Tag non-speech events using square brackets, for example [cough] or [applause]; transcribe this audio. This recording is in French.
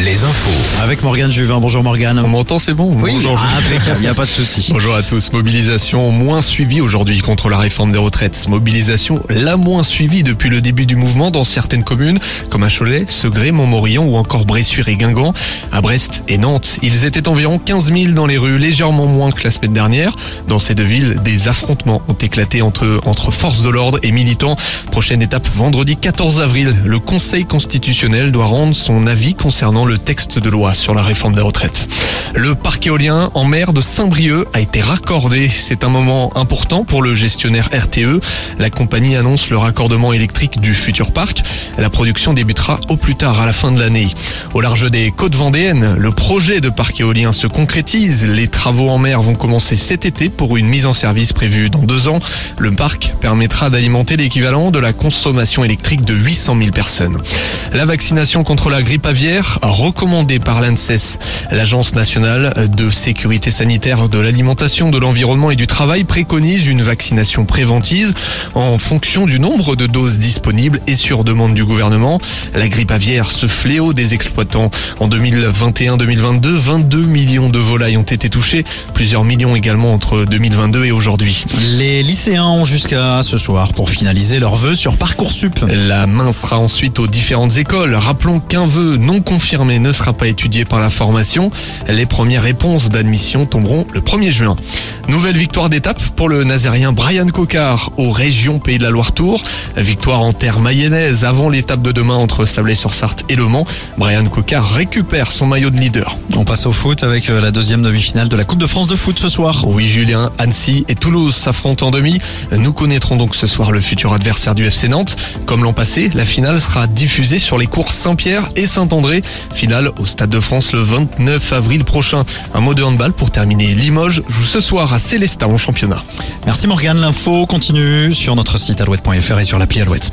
les infos. Avec Morgane Juvin. Bonjour Morgane. On m'entend, c'est bon Oui, Bonjour. ah, impeccable, il n'y a pas de souci. [laughs] Bonjour à tous. Mobilisation moins suivie aujourd'hui contre la réforme des retraites. Mobilisation la moins suivie depuis le début du mouvement dans certaines communes, comme à Cholet, Segré, Montmorillon ou encore Bressuire et Guingamp. À Brest et Nantes, ils étaient environ 15 000 dans les rues, légèrement moins que la semaine dernière. Dans ces deux villes, des affrontements ont éclaté entre, entre forces de l'ordre et militants. Prochaine étape vendredi 14 avril. Le Conseil constitutionnel doit rendre son avis concernant le texte de loi sur la réforme des retraites. Le parc éolien en mer de Saint-Brieuc a été raccordé. C'est un moment important pour le gestionnaire RTE. La compagnie annonce le raccordement électrique du futur parc. La production débutera au plus tard à la fin de l'année. Au large des côtes vendéennes, le projet de parc éolien se concrétise. Les travaux en mer vont commencer cet été pour une mise en service prévue dans deux ans. Le parc permettra d'alimenter l'équivalent de la consommation électrique de 800 000 personnes. La vaccination contre la grippe aviaire, recommandée par l'ANSES, l'Agence nationale de sécurité sanitaire de l'alimentation, de l'environnement et du travail, préconise une vaccination préventive en fonction du nombre de doses disponibles et sur demande du gouvernement. La grippe aviaire, ce fléau des exploitants. En 2021-2022, 22 millions de volailles ont été touchées, plusieurs millions également entre 2022 et aujourd'hui. Les lycéens ont jusqu'à ce soir pour finaliser leurs vœux sur Parcoursup. La main sera ensuite aux différentes écoles. Rappelons qu'un vœu non confirmé ne sera pas étudié par la formation. Les premières réponses d'admission tomberont le 1er juin. Nouvelle victoire d'étape pour le nazérien Brian Cocard aux régions Pays de la Loire-Tour. Victoire en terre mayonnaise avant l'étape de demain entre Sablé-sur-Sarthe et Le Mans. Brian Cocard récupère son maillot de leader. On passe au foot avec euh, la deuxième demi-finale de la Coupe de France de foot ce soir. Oui, Julien, Annecy et Toulouse s'affrontent en demi. Nous connaîtrons donc ce soir le futur adversaire du FC Nantes. Comme l'an passé, la finale sera diffusée sur les cours Saint-Pierre et Saint-André. Finale au Stade de France le 29 avril prochain. Un mot de handball pour terminer. Limoges joue ce soir à Célestat en championnat. Merci Morgane, l'info continue sur notre site alouette.fr et sur l'appli Alouette.